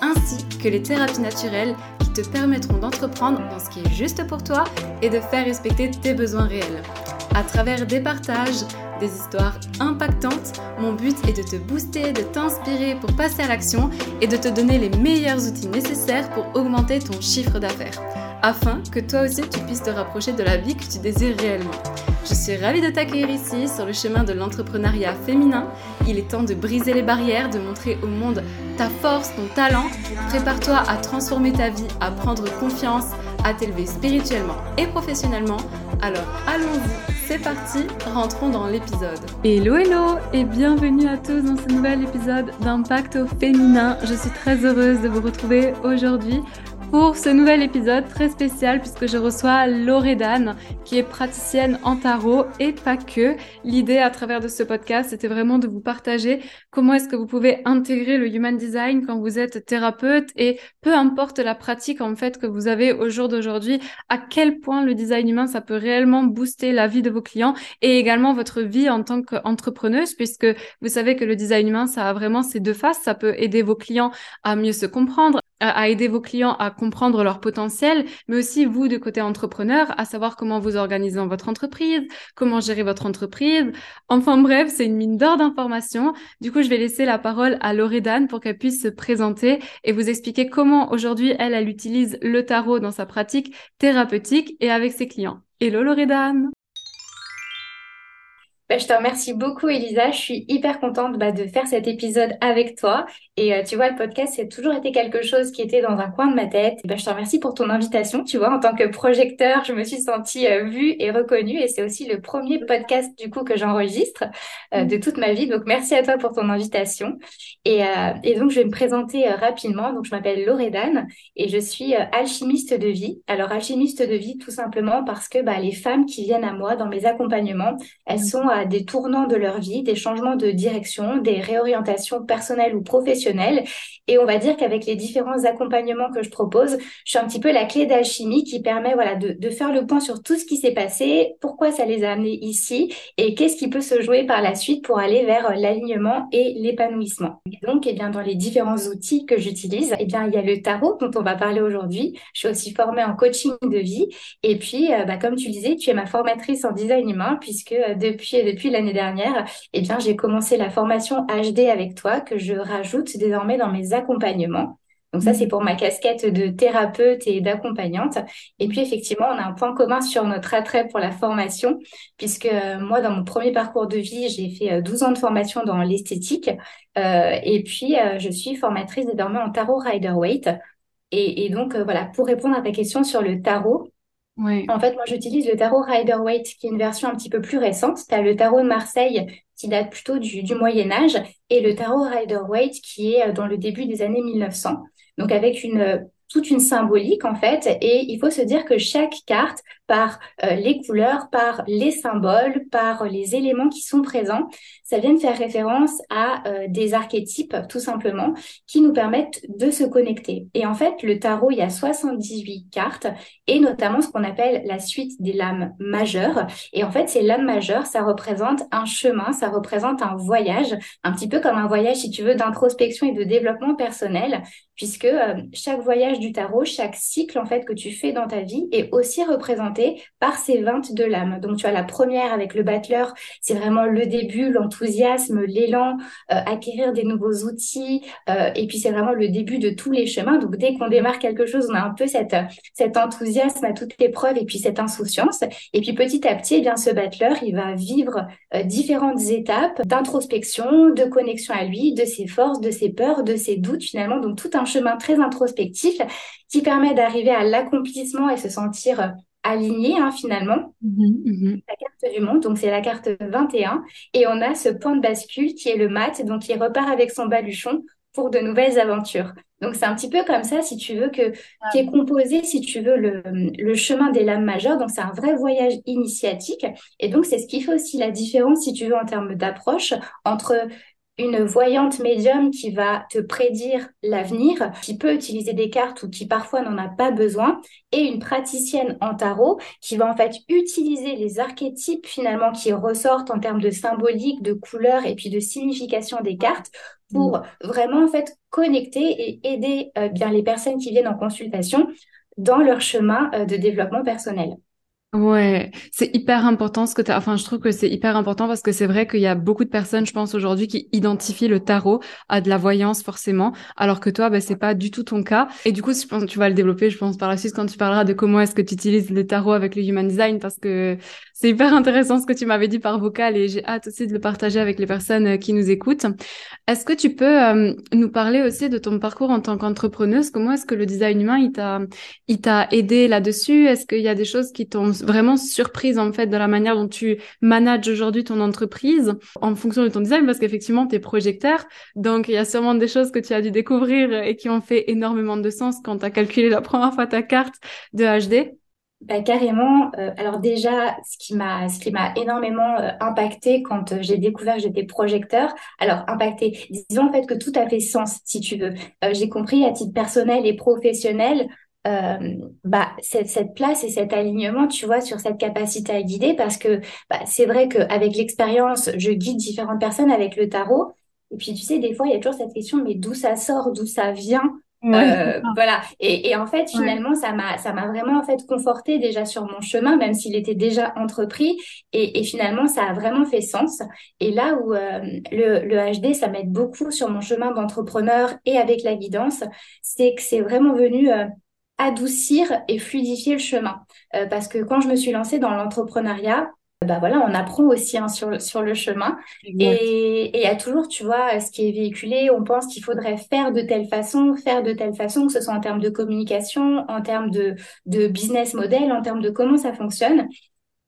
ainsi que les thérapies naturelles qui te permettront d'entreprendre dans ce qui est juste pour toi et de faire respecter tes besoins réels. À travers des partages, des histoires impactantes, mon but est de te booster, de t'inspirer pour passer à l'action et de te donner les meilleurs outils nécessaires pour augmenter ton chiffre d'affaires, afin que toi aussi tu puisses te rapprocher de la vie que tu désires réellement. Je suis ravie de t'accueillir ici sur le chemin de l'entrepreneuriat féminin. Il est temps de briser les barrières, de montrer au monde ta force, ton talent. Prépare-toi à transformer ta vie, à prendre confiance, à t'élever spirituellement et professionnellement. Alors allons-y, c'est parti, rentrons dans l'épisode. Hello hello et bienvenue à tous dans ce nouvel épisode d'Impact au féminin. Je suis très heureuse de vous retrouver aujourd'hui pour ce nouvel épisode très spécial puisque je reçois Loredane qui est praticienne en tarot et pas que. L'idée à travers de ce podcast c'était vraiment de vous partager comment est-ce que vous pouvez intégrer le human design quand vous êtes thérapeute et peu importe la pratique en fait que vous avez au jour d'aujourd'hui, à quel point le design humain ça peut réellement booster la vie de vos clients et également votre vie en tant qu'entrepreneuse puisque vous savez que le design humain ça a vraiment ces deux faces, ça peut aider vos clients à mieux se comprendre, à aider vos clients à comprendre leur potentiel, mais aussi vous de côté entrepreneur, à savoir comment vous organisez votre entreprise, comment gérer votre entreprise. Enfin bref, c'est une mine d'or d'informations. Du coup, je vais laisser la parole à Loredane pour qu'elle puisse se présenter et vous expliquer comment aujourd'hui elle, elle utilise le tarot dans sa pratique thérapeutique et avec ses clients. Hello Loredane bah, je te remercie beaucoup, Elisa. Je suis hyper contente bah, de faire cet épisode avec toi. Et euh, tu vois, le podcast, c'est toujours été quelque chose qui était dans un coin de ma tête. bah, je te remercie pour ton invitation. Tu vois, en tant que projecteur, je me suis sentie euh, vue et reconnue. Et c'est aussi le premier podcast, du coup, que j'enregistre euh, de toute ma vie. Donc, merci à toi pour ton invitation. Et, et donc, je vais me présenter rapidement. Donc, je m'appelle Loredane et je suis alchimiste de vie. Alors, alchimiste de vie, tout simplement parce que bah, les femmes qui viennent à moi dans mes accompagnements, elles sont des tournants de leur vie, des changements de direction, des réorientations personnelles ou professionnelles. Et on va dire qu'avec les différents accompagnements que je propose, je suis un petit peu la clé d'alchimie qui permet voilà, de, faire le point sur tout ce qui s'est passé, pourquoi ça les a amenés ici et qu'est-ce qui peut se jouer par la suite pour aller vers l'alignement et l'épanouissement. Donc, eh bien, dans les différents outils que j'utilise, eh bien, il y a le tarot dont on va parler aujourd'hui. Je suis aussi formée en coaching de vie. Et puis, euh, bah, comme tu disais, tu es ma formatrice en design humain puisque euh, depuis depuis l'année dernière, eh bien, j'ai commencé la formation HD avec toi que je rajoute désormais dans mes accompagnements. Donc ça, c'est pour ma casquette de thérapeute et d'accompagnante. Et puis, effectivement, on a un point commun sur notre attrait pour la formation, puisque euh, moi, dans mon premier parcours de vie, j'ai fait 12 euh, ans de formation dans l'esthétique. Euh, et puis, je suis formatrice désormais en tarot Rider-Waite. Et, et donc, voilà, pour répondre à ta question sur le tarot, en fait, moi, j'utilise le tarot Rider-Waite, qui est une version un petit peu plus récente. Tu as le tarot de Marseille, qui date plutôt du, du Moyen Âge, et le tarot Rider-Waite, qui est euh, dans le début des années 1900. Donc, avec une toute une symbolique en fait et il faut se dire que chaque carte par euh, les couleurs, par les symboles, par les éléments qui sont présents, ça vient de faire référence à euh, des archétypes tout simplement qui nous permettent de se connecter. Et en fait, le tarot, il y a 78 cartes et notamment ce qu'on appelle la suite des lames majeures. Et en fait, ces lames majeures, ça représente un chemin, ça représente un voyage, un petit peu comme un voyage si tu veux d'introspection et de développement personnel puisque euh, chaque voyage du tarot, chaque cycle en fait que tu fais dans ta vie est aussi représenté par ces 22 lames. Donc tu as la première avec le battleur, c'est vraiment le début, l'enthousiasme, l'élan, euh, acquérir des nouveaux outils, euh, et puis c'est vraiment le début de tous les chemins. Donc dès qu'on démarre quelque chose, on a un peu cette, cet enthousiasme à toute épreuve et puis cette insouciance. Et puis petit à petit, eh bien ce battleur, il va vivre différentes étapes d'introspection, de connexion à lui, de ses forces, de ses peurs, de ses doutes finalement. Donc tout un chemin très introspectif qui permet d'arriver à l'accomplissement et se sentir euh, aligné hein, finalement. Mhm, mhm. La carte du monde, donc c'est la carte 21. Et on a ce point de bascule qui est le mat, donc il repart avec son baluchon pour de nouvelles aventures. Donc, c'est un petit peu comme ça, si tu veux, que qui est composé, si tu veux, le, le chemin des lames majeures. Donc, c'est un vrai voyage initiatique. Et donc, c'est ce qui fait aussi la différence, si tu veux, en termes d'approche entre une voyante médium qui va te prédire l'avenir, qui peut utiliser des cartes ou qui parfois n'en a pas besoin, et une praticienne en tarot qui va en fait utiliser les archétypes finalement qui ressortent en termes de symbolique, de couleur et puis de signification des cartes pour mm. vraiment en fait connecter et aider euh, bien les personnes qui viennent en consultation dans leur chemin euh, de développement personnel. Ouais, c'est hyper important ce que tu Enfin, je trouve que c'est hyper important parce que c'est vrai qu'il y a beaucoup de personnes, je pense aujourd'hui, qui identifient le tarot à de la voyance forcément, alors que toi, bah, c'est pas du tout ton cas. Et du coup, je pense tu vas le développer, je pense par la suite quand tu parleras de comment est-ce que tu utilises le tarot avec le human design, parce que c'est hyper intéressant ce que tu m'avais dit par vocal et j'ai hâte aussi de le partager avec les personnes euh, qui nous écoutent. Est-ce que tu peux euh, nous parler aussi de ton parcours en tant qu'entrepreneuse? Comment est-ce que le design humain il t'a il t'a aidé là-dessus? Est-ce qu'il y a des choses qui t'ont vraiment surprise en fait de la manière dont tu manages aujourd'hui ton entreprise en fonction de ton design? Parce qu'effectivement tu es projecteur donc il y a sûrement des choses que tu as dû découvrir et qui ont fait énormément de sens quand tu as calculé la première fois ta carte de HD. Bah, carrément. Euh, alors déjà, ce qui m'a, ce qui m'a énormément euh, impacté quand euh, j'ai découvert que j'étais projecteur. Alors impacté, disons en fait que tout a fait sens, si tu veux. j'ai compris à titre personnel et professionnel euh, bah, cette, cette, place et cet alignement, tu vois, sur cette capacité à guider, parce que bah, c'est vrai qu'avec l'expérience, je guide différentes personnes avec le tarot. Et puis, tu sais, des fois, il y a toujours cette question, mais d'où ça sort, d'où ça vient? Euh, voilà. Et, et, en fait, finalement, ça m'a, ça m'a vraiment en fait conforté déjà sur mon chemin, même s'il était déjà entrepris. Et, et, finalement, ça a vraiment fait sens. Et là où euh, le, le HD, ça m'aide beaucoup sur mon chemin d'entrepreneur et avec la guidance, c'est que c'est vraiment venu euh, adoucir et fluidifier le chemin. Euh, parce que quand je me suis lancée dans l'entrepreneuriat, bah voilà, on apprend aussi hein, sur, le, sur le chemin. Et il y a toujours, tu vois, ce qui est véhiculé, on pense qu'il faudrait faire de telle façon, faire de telle façon, que ce soit en termes de communication, en termes de, de business model, en termes de comment ça fonctionne.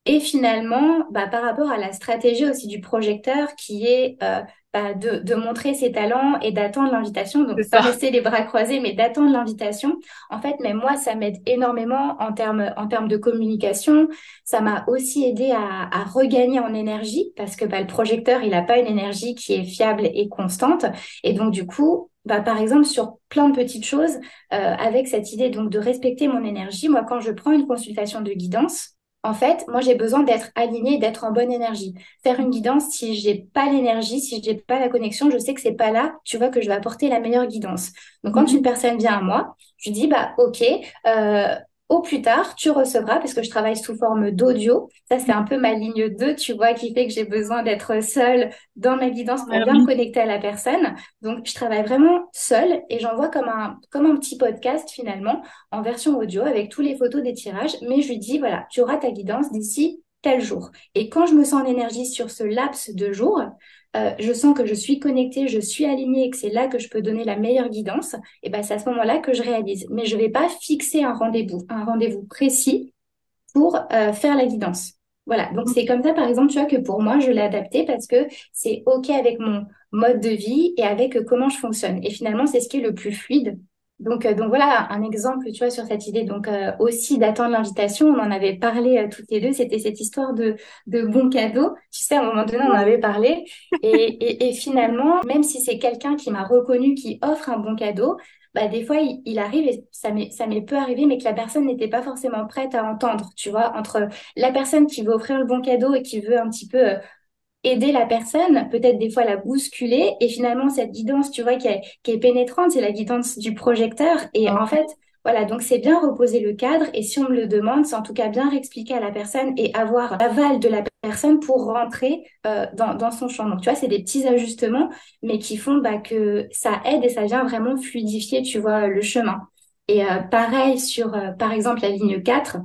Et finalement, bah, par rapport à la stratégie aussi du projecteur qui est euh, bah, de, de, montrer ses talents et d'attendre l'invitation. Donc, pas rester les bras croisés, mais d'attendre l'invitation. En fait, mais moi, ça m'aide énormément en termes, en termes de communication. Ça m'a aussi aidé à, à, regagner en énergie parce que bah, le projecteur, il n'a pas une énergie qui est fiable et constante. Et donc, du coup, bah, par exemple, sur plein de petites choses, euh, avec cette idée donc de respecter mon énergie, moi, quand je prends une consultation de guidance, en fait, moi, j'ai besoin d'être alignée, d'être en bonne énergie. Faire une guidance, si j'ai pas l'énergie, si j'ai pas la connexion, je sais que c'est pas là, tu vois, que je vais apporter la meilleure guidance. Donc, quand mhm. une personne vient à moi, je dis, bah, OK, euh, au plus tard, tu recevras, parce que je travaille sous forme d'audio. Ça, c'est un peu ma ligne 2, tu vois, qui fait que j'ai besoin d'être seule dans ma guidance pour bien me connecter à la personne. Donc, je travaille vraiment seule et j'envoie comme un, comme un petit podcast finalement en version audio avec tous les photos des tirages. Mais je lui dis, voilà, tu auras ta guidance d'ici tel jour. Et quand je me sens en énergie sur ce laps de jours, euh, je sens que je suis connectée, je suis alignée et que c'est là que je peux donner la meilleure guidance, et ben c'est à ce moment-là que je réalise. Mais je ne vais pas fixer un rendez-vous, un rendez-vous précis pour euh, faire la guidance. Voilà, donc c'est comme ça, par exemple, tu vois, que pour moi, je l'ai adapté parce que c'est OK avec mon mode de vie et avec comment je fonctionne. Et finalement, c'est ce qui est le plus fluide donc, euh, donc voilà un exemple, tu vois, sur cette idée. Donc euh, aussi d'attendre l'invitation, on en avait parlé euh, toutes les deux. C'était cette histoire de de bon cadeau. Tu sais, à un moment donné, on en avait parlé. Et, et, et finalement, même si c'est quelqu'un qui m'a reconnu, qui offre un bon cadeau, bah des fois il, il arrive et ça m'est ça m'est peu arrivé, mais que la personne n'était pas forcément prête à entendre. Tu vois, entre la personne qui veut offrir le bon cadeau et qui veut un petit peu aider la personne, peut-être des fois la bousculer, et finalement cette guidance, tu vois, qui est, qui est pénétrante, c'est la guidance du projecteur, et en fait, voilà, donc c'est bien reposer le cadre, et si on me le demande, c'est en tout cas bien réexpliquer à la personne et avoir l'aval de la personne pour rentrer euh, dans, dans son champ. Donc tu vois, c'est des petits ajustements, mais qui font bah, que ça aide et ça vient vraiment fluidifier, tu vois, le chemin. Et euh, pareil sur, euh, par exemple, la ligne 4,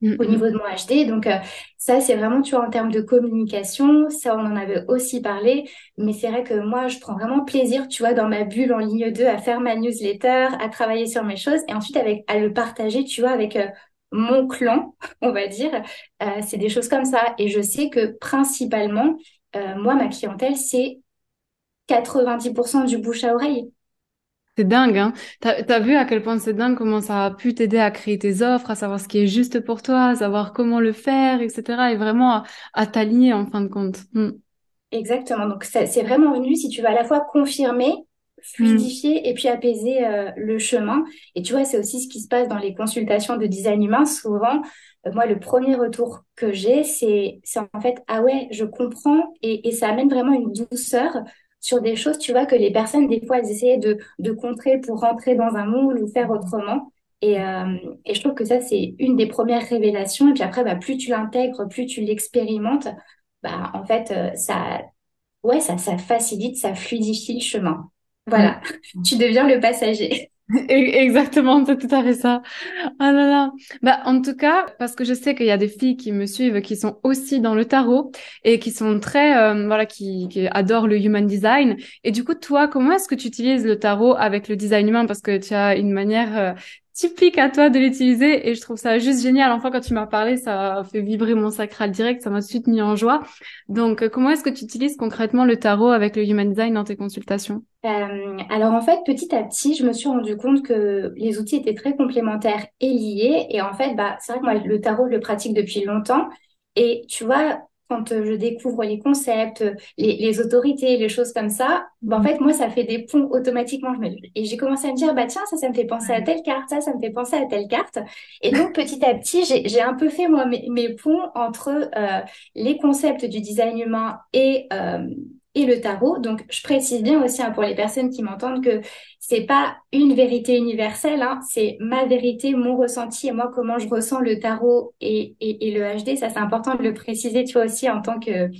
Mm, au mm. niveau de mon HD. Donc euh, ça, c'est vraiment, tu vois, en termes de communication, ça, on en avait aussi parlé, mais c'est vrai que moi, je prends vraiment plaisir, tu vois, dans ma bulle en ligne 2, à faire ma newsletter, à travailler sur mes choses, et ensuite avec à le partager, tu vois, avec euh, mon clan, on va dire. Euh, c'est des choses comme ça. Et je sais que principalement, moi, ma clientèle, c'est 90% du bouche à oreille. C'est dingue, hein. T'as, vu à quel point c'est dingue comment ça a pu t'aider à créer tes offres, à savoir ce qui est juste pour toi, à savoir comment le faire, etc. Et vraiment à, à t'aligner en fin de compte. Hmm. Exactement. Donc, c'est vraiment venu, si tu veux, à la fois confirmer, fluidifier et puis apaiser euh, le chemin. Et tu vois, c'est aussi ce qui se passe dans les consultations de design humain. Souvent, euh, moi, le premier retour que j'ai, c'est en fait, ah ouais, je comprends et, et ça amène vraiment une douceur sur des choses, tu vois, que les personnes, des fois, elles essayaient de, de contrer pour rentrer dans un moule ou faire autrement. Et, euh, et je trouve que ça, c'est une des premières révélations. Et puis après, bah, plus tu l'intègres, plus tu l'expérimentes, bah, en fait, euh, ça, ouais, ça, ça facilite, ça fluidifie le chemin. Voilà, tu deviens le passager. Exactement, c'est tout à fait ça. Ah là là. Bah, en tout cas, parce que je sais qu'il y a des filles qui me suivent qui sont aussi dans le tarot et qui sont très, euh, voilà, qui, qui, adorent le human design. Et du coup, toi, comment est-ce que tu utilises le tarot avec le design humain? Parce que tu as une manière euh, typique à toi de l'utiliser et je trouve ça juste génial. Enfin, quand tu m'as parlé, ça a fait vibrer mon sacral direct, ça m'a tout suite mis en joie. Donc, euh, comment est-ce que tu utilises concrètement le tarot avec le Human Design dans tes consultations? Euh, Alors, en fait, petit à petit, je me suis rendu compte que les outils étaient très complémentaires et liés. Et en fait, bah, c'est vrai que moi, le tarot, je le pratique depuis longtemps. Et tu vois, quand euh, je découvre les concepts, les, autorités, les choses comme ça, bah, en mhm. fait, moi, ça fait des ponts automatiquement. Et j'ai commencé à me dire, bah tiens, ça, ça me fait penser à telle carte, ça, ça me fait penser à telle carte. Et donc, petit à petit, j'ai un peu fait, moi, mes, ponts entre euh, les concepts du design humain et... Euh, et le tarot. Donc, je précise bien aussi hein, pour les personnes qui m'entendent que c'est pas une vérité universelle, hein, c'est ma vérité, mon ressenti et moi comment je ressens le tarot et, et, le HD. Ça, c'est important de le préciser, tu vois aussi en tant que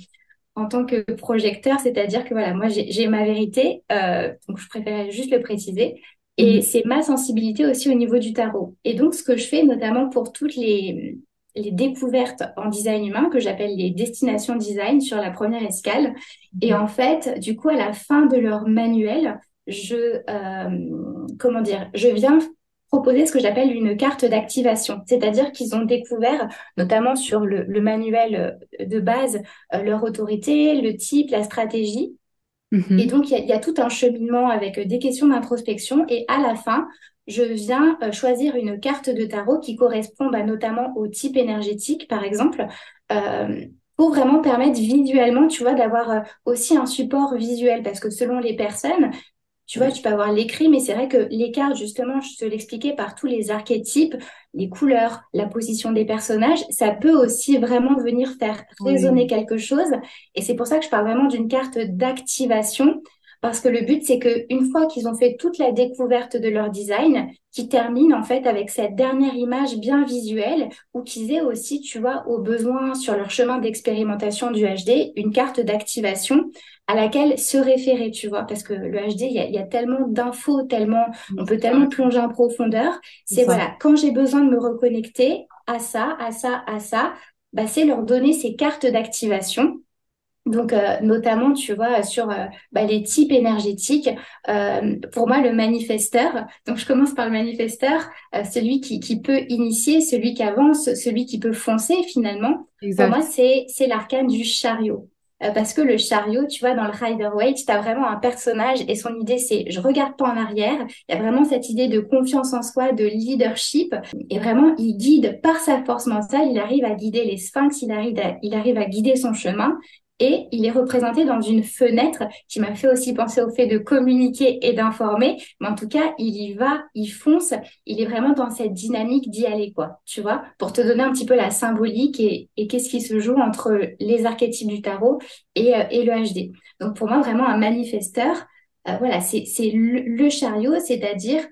en tant que projecteur, c'est-à-dire que voilà, moi j'ai ma vérité, euh, donc je préférais juste le préciser. Et mmh. c'est ma sensibilité aussi au niveau du tarot. Et donc, ce que je fais, notamment pour toutes les, les découvertes en design humain que j'appelle les destinations design sur la première escale. Et en fait, du coup, à la fin de leur manuel, je, euh, comment dire, je viens proposer ce que j'appelle une carte d'activation. C'est-à-dire qu'ils ont découvert, notamment sur le, manuel de base, euh, leur autorité, le type, la stratégie. Mm-hmm. Et donc, il y, a tout un cheminement avec des questions d'introspection. Et à la fin, je viens euh, choisir une carte de tarot qui correspond bah, notamment au type énergétique, par exemple, euh, pour vraiment permettre visuellement, tu vois, d'avoir euh, aussi un support visuel, parce que selon les personnes, tu vois, tu peux avoir l'écrit, mais c'est vrai que les cartes, justement, je te l'expliquais par tous les archétypes, les couleurs, la position des personnages, ça peut aussi vraiment venir faire résonner quelque chose. Et c'est pour ça que je parle vraiment d'une carte d'activation parce que le but, c'est qu'une fois qu'ils ont fait toute la découverte de leur design, qu'ils terminent en fait avec cette dernière image bien visuelle ou qu'ils aient aussi, tu vois, au besoin sur leur chemin d'expérimentation du HD, une carte d'activation à laquelle se référer, tu vois, parce que le HD, il y a, tellement d'infos, tellement, on peut tellement plonger en profondeur. C'est voilà, quand j'ai besoin de me reconnecter à ça, à ça, à ça, bah, c'est leur donner ces cartes d'activation donc, euh, notamment, tu vois, sur euh, bah, les types énergétiques, euh, pour moi, le manifesteur, donc je commence par le manifesteur, celui qui, qui, peut initier, celui qui avance, celui qui peut foncer finalement. Pour moi, c'est, c'est l'arcane du chariot. parce que le chariot, tu vois, dans le Rider-Waite, tu as vraiment un personnage et son idée, c'est je regarde pas en arrière. Il y a vraiment cette idée de confiance en soi, de leadership. Et vraiment, il guide par sa force mentale, il arrive à guider les sphinx, il arrive il arrive à guider son chemin et il est représenté dans une fenêtre qui m'a fait aussi penser au fait de communiquer et d'informer. Mais en tout cas, il y va, il fonce, il est vraiment dans cette dynamique d'y aller, quoi. Tu vois, pour te donner un petit peu la symbolique et, qu'est-ce qui se joue entre les archétypes du tarot et, euh, le HD. Donc pour moi, vraiment un manifesteur, euh, voilà, c'est le, chariot, c'est-à-dire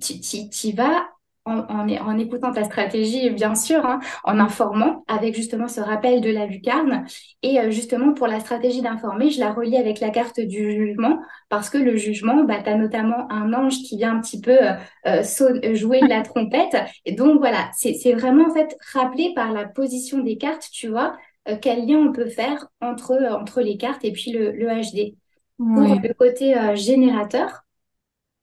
tu, tu vas en, en, écoutant ta stratégie, bien sûr, hein, en informant avec justement ce rappel de la lucarne. Et euh, justement, pour la stratégie d'informer, je la relie avec la carte du jugement, parce que le jugement, bah, tu as notamment un ange qui vient un petit peu euh, euh jouer de la trompette. Et donc voilà, c'est vraiment en fait rappelé par la position des cartes, tu vois, euh, quel lien on peut faire entre, entre les cartes et puis le, le HD. Pour le côté générateur,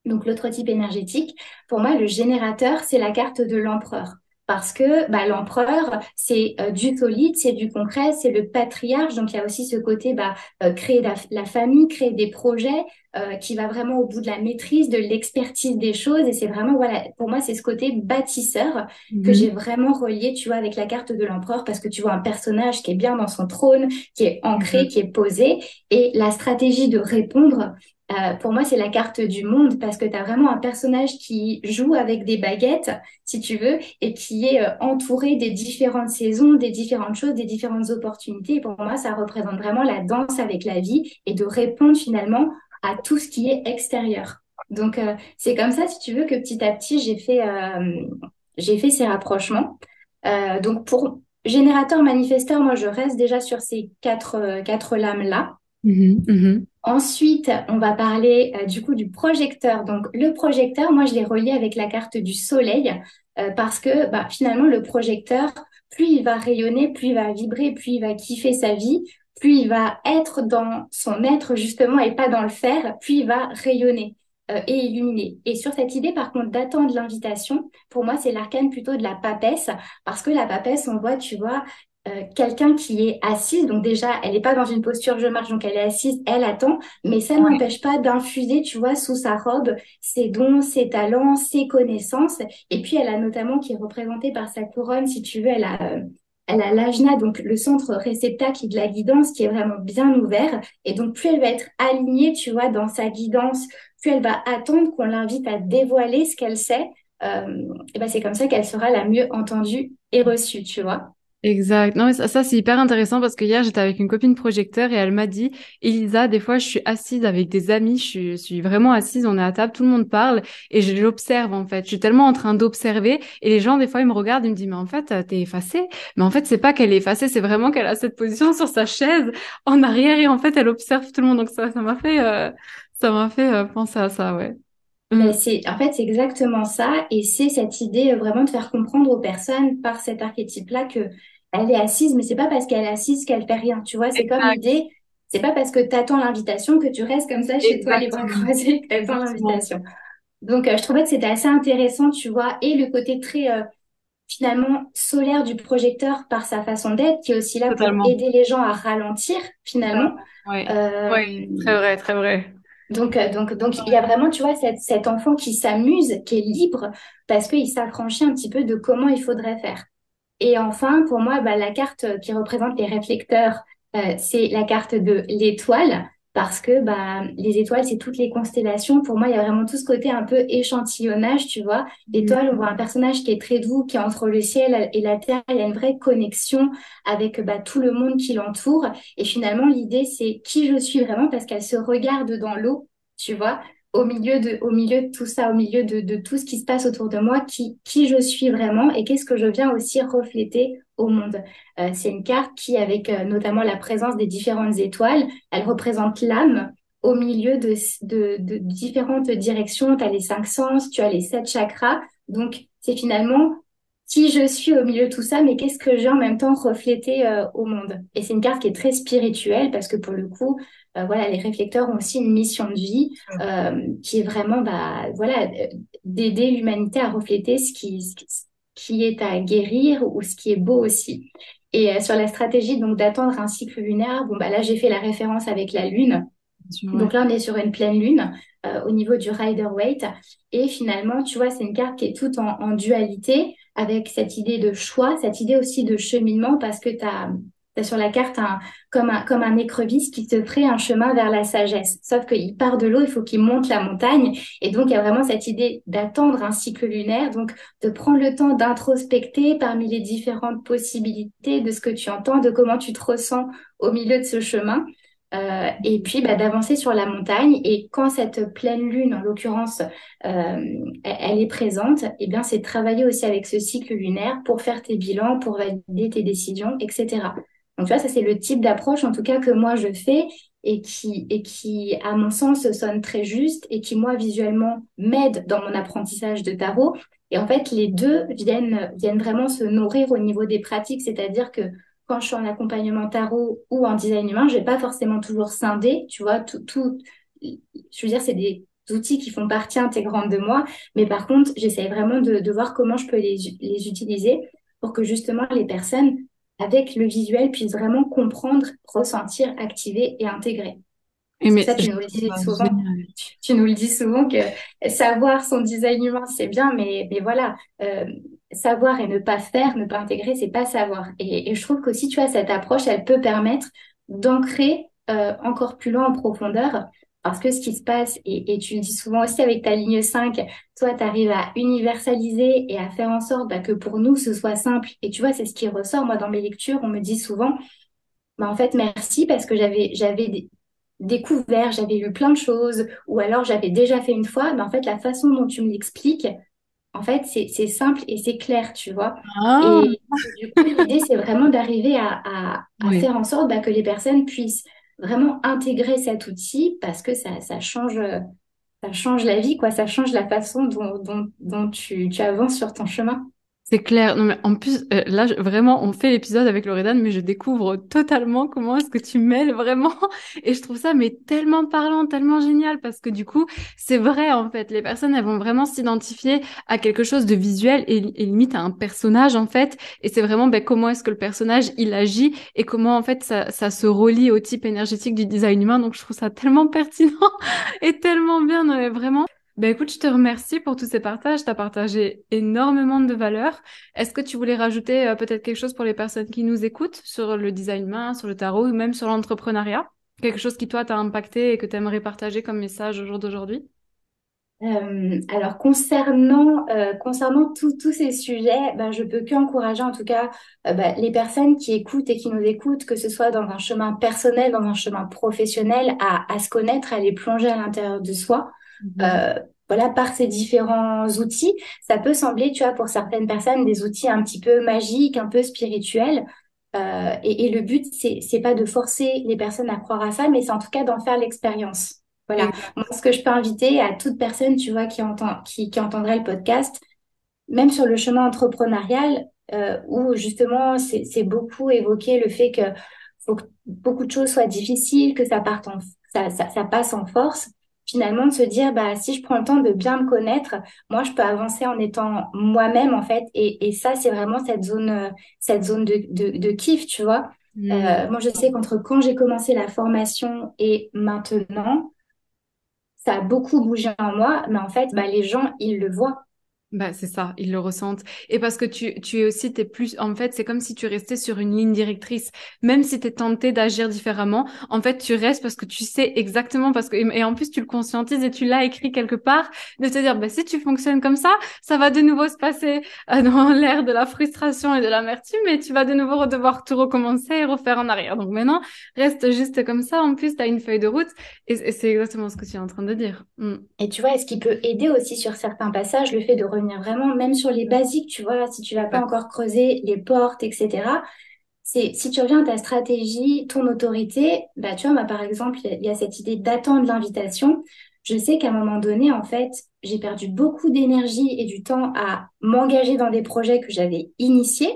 donc l'autre type énergétique, pour moi, le générateur, c'est la carte de l'empereur. parce que bah, l'empereur, c'est euh, du solide, c'est du concret, c'est le patriarche. Donc, il y a aussi ce côté bah, euh, créer la, famille, créer des projets euh, qui va vraiment au bout de la maîtrise, de l'expertise des choses. Et c'est vraiment, voilà, pour moi, c'est ce côté bâtisseur que mhm. j'ai vraiment relié, tu vois, avec la carte de l'empereur parce que tu vois un personnage qui est bien dans son trône, qui est ancré, mhm. qui est posé. Et la stratégie de répondre, euh, pour moi, c'est la carte du monde parce que tu as vraiment un personnage qui joue avec des baguettes, si tu veux, et qui est euh, entouré des différentes saisons, des différentes choses, des différentes opportunités. Et pour moi, ça représente vraiment la danse avec la vie et de répondre finalement à tout ce qui est extérieur. Donc, euh, c'est comme ça, si tu veux, que petit à petit, j'ai fait, j'ai fait ces rapprochements. donc, pour générateur, manifesteur, moi, je reste déjà sur ces quatre, quatre lames-là. Mmh mmh Ensuite, on va parler euh, du coup du projecteur. Donc le projecteur, moi je l'ai relié avec la carte du soleil euh, parce que bah, finalement le projecteur, plus il va rayonner, plus il va vibrer, plus il va kiffer sa vie, plus il va être dans son être justement et pas dans le faire, plus il va rayonner euh, et illuminer. Et sur cette idée par contre d'attendre l'invitation, pour moi c'est l'arcane plutôt de la papesse parce que la papesse, on voit, tu vois, euh, quelqu'un qui est assise, donc déjà, elle n'est pas dans une posture je marche, donc elle est assise, elle attend, mais ça n'empêche pas d'infuser, tu vois, sous sa robe ses dons, ses talents, ses connaissances. Et puis, elle a notamment, qui est représentée par sa couronne, si tu veux, elle a, euh, elle a l'ajna, donc le centre réceptacle de la guidance qui est vraiment bien ouvert. Et donc, plus elle va être alignée, tu vois, dans sa guidance, plus elle va attendre qu'on l'invite à dévoiler ce qu'elle sait. Euh, et ben c'est comme ça qu'elle sera la mieux entendue et reçue, tu vois. Exact. Non, mais ça, c'est hyper intéressant parce que hier, j'étais avec une copine projecteur et elle m'a dit, Elisa, des fois, je suis assise avec des amis, je suis, vraiment assise, on est à table, tout le monde parle et je l'observe, en fait. Je suis tellement en train d'observer et les gens, des fois, ils me regardent, ils me disent, mais en fait, t'es effacée. Mais en fait, c'est pas qu'elle est effacée, c'est vraiment qu'elle a cette position sur sa chaise en arrière et en fait, elle observe tout le monde. Donc ça, ça m'a fait, euh, ça m'a fait euh, penser à ça, ouais. Mm. C'est, en fait, c'est exactement ça. Et c'est cette idée euh, vraiment de faire comprendre aux personnes par cet archétype-là que elle est assise, mais c'est pas parce qu'elle est assise qu'elle fait rien. Tu vois, c'est comme l'idée, c'est pas parce que tu attends l'invitation que tu restes comme ça chez toi, les bras croisés, que tu attends l'invitation. Donc, euh, je trouvais que c'était assez intéressant, tu vois, et le côté très, euh, finalement, solaire du projecteur par sa façon d'être, qui est aussi là pour aider les gens à ralentir, finalement. Oui, très vrai, très vrai. Donc, euh, donc, donc, il y a vraiment, tu vois, cette, cet enfant qui s'amuse, qui est libre, parce qu'il s'affranchit un petit peu de comment il faudrait faire. Et enfin, pour moi, bah, la carte qui représente les réflecteurs, euh, c'est la carte de l'étoile, parce que bah, les étoiles, c'est toutes les constellations. Pour moi, il y a vraiment tout ce côté un peu échantillonnage, tu vois. L'étoile, on voit un personnage qui est très doux, qui est entre le ciel et la terre. Il y a une vraie connexion avec bah, tout le monde qui l'entoure. Et finalement, l'idée, c'est qui je suis vraiment, parce qu'elle se regarde dans l'eau, tu vois au milieu de, au milieu de tout ça, au milieu de, de tout ce qui se passe autour de moi, qui, qui je suis vraiment et qu'est-ce que je viens aussi refléter au monde. Euh, c'est une carte qui, avec euh, notamment la présence des différentes étoiles, elle représente l'âme au milieu de, de, de différentes directions. Tu as les cinq sens, tu as les sept chakras. Donc, c'est finalement qui je suis au milieu de tout ça, mais qu'est-ce que j'ai en même temps reflété euh, au monde? Et c'est une carte qui est très spirituelle parce que pour le coup, euh, voilà, les réflecteurs ont aussi une mission de vie euh, qui est vraiment, bah, voilà, d'aider l'humanité à refléter ce qui, ce qui est à guérir ou ce qui est beau aussi. Et sur la stratégie donc d'attendre un cycle lunaire, bon bah là j'ai fait la référence avec la lune. Donc là on est sur une pleine lune au niveau du Rider Waite et finalement tu vois c'est une carte qui est toute en, en dualité avec cette idée de choix, cette idée aussi de cheminement, parce que tu as, sur la carte comme, un, comme écrevisse qui te ferait un chemin vers la sagesse. Sauf qu'il part de l'eau, il faut qu'il monte la montagne. Et donc, il y a vraiment cette idée d'attendre un cycle lunaire, donc de prendre le temps d'introspecter parmi les différentes possibilités de ce que tu entends, de comment tu te ressens au milieu de ce chemin. Euh, et puis bah, d'avancer sur la montagne. Et quand cette pleine lune, en l'occurrence, euh, elle est présente, et eh bien c'est travailler aussi avec ce cycle lunaire pour faire tes bilans, pour valider tes décisions, etc. Donc tu vois, ça c'est le type d'approche en tout cas que moi je fais et qui, et qui, à mon sens, sonne très juste et qui, moi, visuellement, m'aide dans mon apprentissage de tarot. Et en fait, les deux viennent, viennent vraiment se nourrir au niveau des pratiques, c'est-à-dire que quand je suis en accompagnement tarot ou en design humain, je vais pas forcément toujours scinder, tu vois, tout, je veux dire, c'est des outils qui font partie intégrante de moi, mais par contre, j'essaie vraiment de, de, voir comment je peux les utiliser pour que justement les personnes avec le visuel puissent vraiment comprendre, ressentir, activer et intégrer. Et mais ça, tu nous, le dis souvent, tu, nous le dis souvent que savoir son design humain, c'est bien, mais, mais voilà, euh, savoir et ne pas faire, ne pas intégrer, c'est pas savoir. Et, et je trouve qu'aussi, tu vois, cette approche, elle peut permettre d'ancrer euh, encore plus loin en profondeur. Parce que ce qui se passe, et, et tu le dis souvent aussi avec ta ligne 5, toi, tu arrives à universaliser et à faire en sorte bah, que pour nous, ce soit simple. Et tu vois, c'est ce qui ressort. Moi, dans mes lectures, on me dit souvent, bah, en fait, merci parce que j'avais, j'avais découvert, j'avais lu plein de choses, ou alors j'avais déjà fait une fois, mais en fait, la façon dont tu me l'expliques, en fait, c'est simple et c'est clair, tu vois. Ah. Et du coup, l'idée, c'est vraiment d'arriver à, à, à faire en sorte bah, que les personnes puissent vraiment intégrer cet outil parce que ça, ça change, ça change la vie, quoi. Ça change la façon dont, dont, dont tu, tu avances sur ton chemin. C'est clair. Non, mais en plus, euh, là, vraiment, on fait l'épisode avec Loredane, mais je découvre totalement comment est-ce que tu mêles vraiment. Et je trouve ça, mais tellement parlant, tellement génial, parce que du coup, c'est vrai, en fait. Les personnes, elles vont vraiment s'identifier à quelque chose de visuel et, limite à un personnage, en fait. Et c'est vraiment, ben, comment est-ce que le personnage, il agit et comment, en fait, ça, ça se relie au type énergétique du design humain. Donc, je trouve ça tellement pertinent et tellement bien, vraiment. Ben écoute, je te remercie pour tous ces partages. Tu as partagé énormément de valeurs. Est-ce que tu voulais rajouter euh, peut-être quelque chose pour les personnes qui nous écoutent sur le design humain, sur le tarot ou même sur l'entrepreneuriat? Quelque chose qui toi t'a impacté et que tu aimerais partager comme message au jour d'aujourd'hui? Euh, alors concernant euh, concernant tous ces sujets, ben, je peux qu'encourager en tout cas ben, les personnes qui écoutent et qui nous écoutent, que ce soit dans un chemin personnel, dans un chemin professionnel, à, à se connaître, à les plonger à l'intérieur de soi. Mhm. Euh, voilà, par ces différents outils, ça peut sembler, tu vois, pour certaines personnes, des outils un petit peu magiques, un peu spirituels. Euh, et, et, le but, c'est, c'est pas de forcer les personnes à croire à ça, mais c'est en tout cas d'en faire l'expérience. Voilà. Moi, ce que je peux inviter à toute personne, tu vois, qui entend, qui, qui entendrait le podcast, même sur le chemin entrepreneurial, euh, où justement, c'est, c'est beaucoup évoqué le fait que faut que beaucoup de choses soient difficiles, que ça parte en, ça, ça, ça passe en force finalement de se dire bah si je prends le temps de bien me connaître moi je peux avancer en étant moi-même en fait. Et, et ça c'est vraiment cette zone euh, cette zone de, de, de kiff tu vois. Mmh. euh, moi je sais qu'entre quand j'ai commencé la formation et maintenant ça a beaucoup bougé en moi. Mais en fait bah les gens ils le voient bah, c'est ça, ils le ressentent. Et parce que tu, tu es aussi, t'es plus, en fait, c'est comme si tu restais sur une ligne directrice. Même si tu es tenté d'agir différemment, en fait, tu restes parce que tu sais exactement, parce que, et en plus, tu le conscientises et tu l'as écrit quelque part, de te dire, bah, si tu fonctionnes comme ça, ça va de nouveau se passer euh, dans l'air de la frustration et de l'amertume, mais tu vas de nouveau devoir tout recommencer et refaire en arrière. Donc maintenant, reste juste comme ça. En plus, tu as une feuille de route et, c'est exactement ce que tu es en train de dire. Mm. Et tu vois, est-ce qui peut aider aussi sur certains passages, le fait de revenir vraiment, même sur les basiques, tu vois, si tu n'as pas encore creusé les portes, etc. C'est si tu reviens à ta stratégie, ton autorité, bah tu vois, moi par exemple, il y, a cette idée d'attendre l'invitation. Je sais qu'à un moment donné, en fait, j'ai perdu beaucoup d'énergie et du temps à m'engager dans des projets que j'avais initiés.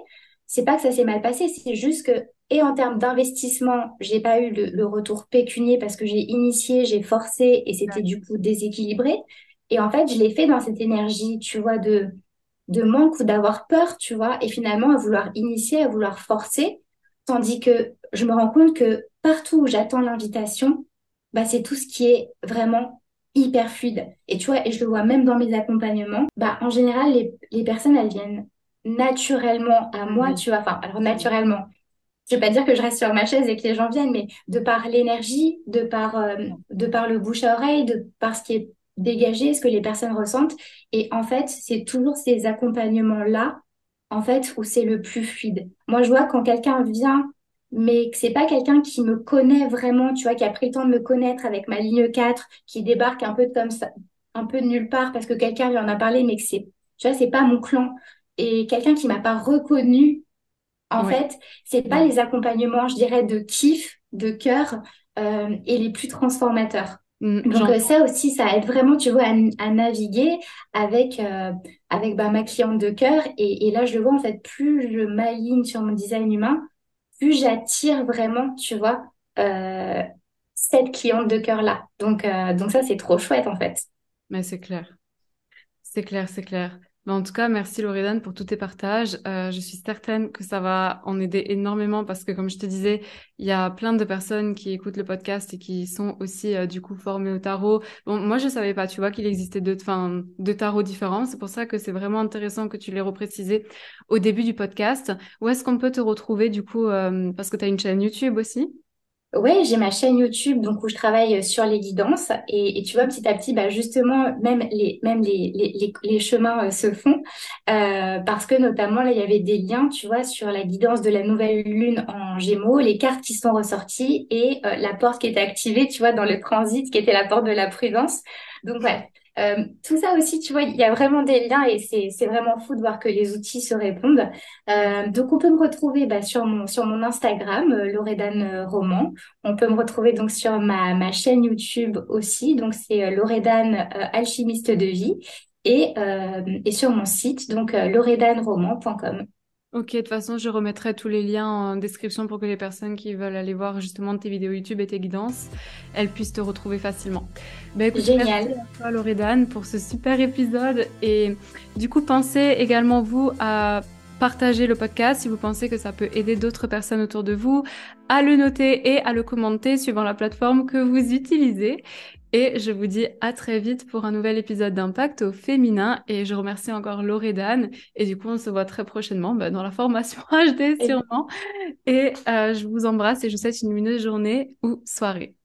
C'est pas que ça s'est mal passé, c'est juste que et en termes d'investissement, j'ai pas eu le, le, retour pécunier parce que j'ai initié, j'ai forcé et c'était du coup déséquilibré. Et en fait, je l'ai fait dans cette énergie, tu vois, de, de manque ou d'avoir peur, tu vois, et finalement à vouloir initier, à vouloir forcer, tandis que je me rends compte que partout où j'attends l'invitation, bah, c'est tout ce qui est vraiment hyper fluide. Et tu vois, et je le vois même dans mes accompagnements, bah, en général, les, les personnes, elles viennent naturellement à moi, tu vois, enfin, alors naturellement. Je vais pas dire que je reste sur ma chaise et que les gens viennent, mais de par l'énergie, de par, euh, de par le bouche à oreille, de par ce qui est dégager ce que les personnes ressentent. Et en fait, c'est toujours ces accompagnements-là, en fait, où c'est le plus fluide. Moi, je vois quand quelqu'un vient, mais que c'est pas quelqu'un qui me connaît vraiment, tu vois, qui a pris le temps de me connaître avec ma ligne 4, qui débarque un peu comme ça, un peu de nulle part parce que quelqu'un lui en a parlé, mais que c'est, tu vois, c'est pas mon clan. Et quelqu'un qui m'a pas reconnu, en fait, c'est pas les accompagnements, je dirais, de kiff, de cœur, euh, et les plus transformateurs. Mm, Donc euh, ça aussi, ça aide vraiment, tu vois, à, naviguer avec euh, avec bah, ma cliente de cœur. Et, et, là, je le vois en fait, plus je m'aligne sur mon design humain, plus j'attire vraiment, tu vois, euh, cette cliente de cœur là. Donc donc ça, c'est trop chouette en fait. Mais c'est clair. C'est clair, c'est clair. En tout cas, merci Loredane pour tous tes partages. Euh, je suis certaine que ça va en aider énormément parce que, comme je te disais, il y a plein de personnes qui écoutent le podcast et qui sont aussi euh, du coup formées au tarot. Bon, moi, je savais pas, tu vois, qu'il existait deux, enfin, deux tarots différents. C'est pour ça que c'est vraiment intéressant que tu les reprécisé au début du podcast. Où est-ce qu'on peut te retrouver du coup euh, Parce que tu as une chaîne YouTube aussi? Ouais, j'ai ma chaîne YouTube donc où je travaille sur les guidances. Et, et tu vois petit à petit bah justement même les même les les, les, chemins euh, se font. Euh, parce que notamment là il y avait des liens tu vois sur la guidance de la nouvelle lune en Gémeaux, les cartes qui sont ressorties et euh, la porte qui était activée tu vois dans le transit qui était la porte de la prudence. Donc ouais, euh, tout ça aussi, tu vois, il y a vraiment des liens et c'est vraiment fou de voir que les outils se répondent. Euh, donc, on peut me retrouver bah, sur, mon, sur mon Instagram, euh, Loredane Roman. On peut me retrouver donc sur ma, ma chaîne YouTube aussi. Donc, c'est Loredane Alchimiste de vie. Et, et sur mon site, donc loredaneroman.com. Ok, de toute façon, je remettrai tous les liens en description pour que les personnes qui veulent aller voir justement tes vidéos YouTube et tes guidances, elles puissent te retrouver facilement. Ben, écoute, Génial. Merci à toi, Loredane, pour ce super épisode. Et du coup, pensez également, vous, à partager le podcast si vous pensez que ça peut aider d'autres personnes autour de vous, à le noter et à le commenter suivant la plateforme que vous utilisez. Et je vous dis à très vite pour un nouvel épisode d'Impact au féminin. Et je remercie encore Loredane. Et du coup, on se voit très prochainement bah, dans la formation HD sûrement. Et euh, je vous embrasse et je vous souhaite une lumineuse journée ou soirée.